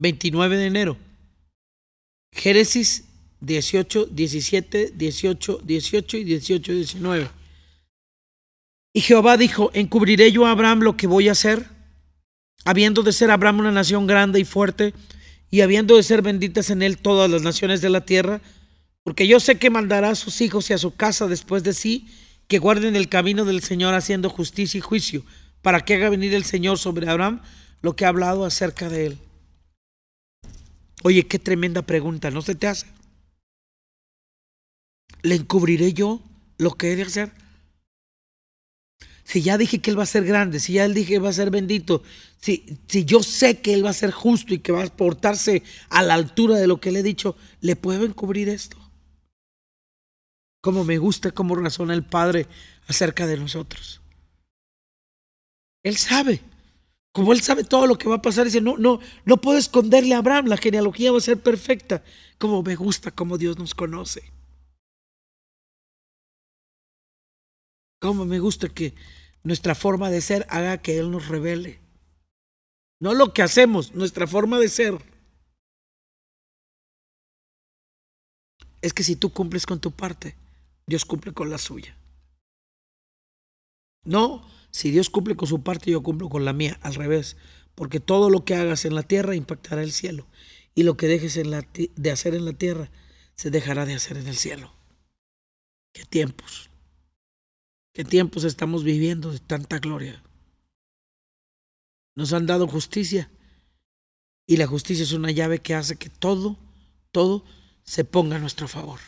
29 de enero. Génesis 18, 17, 18, 18 y 18, 19. Y Jehová dijo, ¿encubriré yo a Abraham lo que voy a hacer? Habiendo de ser Abraham una nación grande y fuerte, y habiendo de ser benditas en él todas las naciones de la tierra, porque yo sé que mandará a sus hijos y a su casa después de sí, que guarden el camino del Señor haciendo justicia y juicio, para que haga venir el Señor sobre Abraham lo que ha hablado acerca de él. Oye, qué tremenda pregunta, ¿no se te hace? ¿Le encubriré yo lo que he de hacer? Si ya dije que Él va a ser grande, si ya Él dije que va a ser bendito, si, si yo sé que Él va a ser justo y que va a portarse a la altura de lo que le he dicho, ¿le puedo encubrir esto? Como me gusta cómo razona el Padre acerca de nosotros. Él sabe. Como Él sabe todo lo que va a pasar, dice, no, no, no puedo esconderle a Abraham, la genealogía va a ser perfecta. Como me gusta cómo Dios nos conoce. Como me gusta que nuestra forma de ser haga que Él nos revele. No lo que hacemos, nuestra forma de ser. Es que si tú cumples con tu parte, Dios cumple con la suya. No, si Dios cumple con su parte, yo cumplo con la mía, al revés. Porque todo lo que hagas en la tierra impactará el cielo. Y lo que dejes en la de hacer en la tierra se dejará de hacer en el cielo. Qué tiempos. ¿Qué tiempos estamos viviendo de tanta gloria? Nos han dado justicia y la justicia es una llave que hace que todo, todo se ponga a nuestro favor.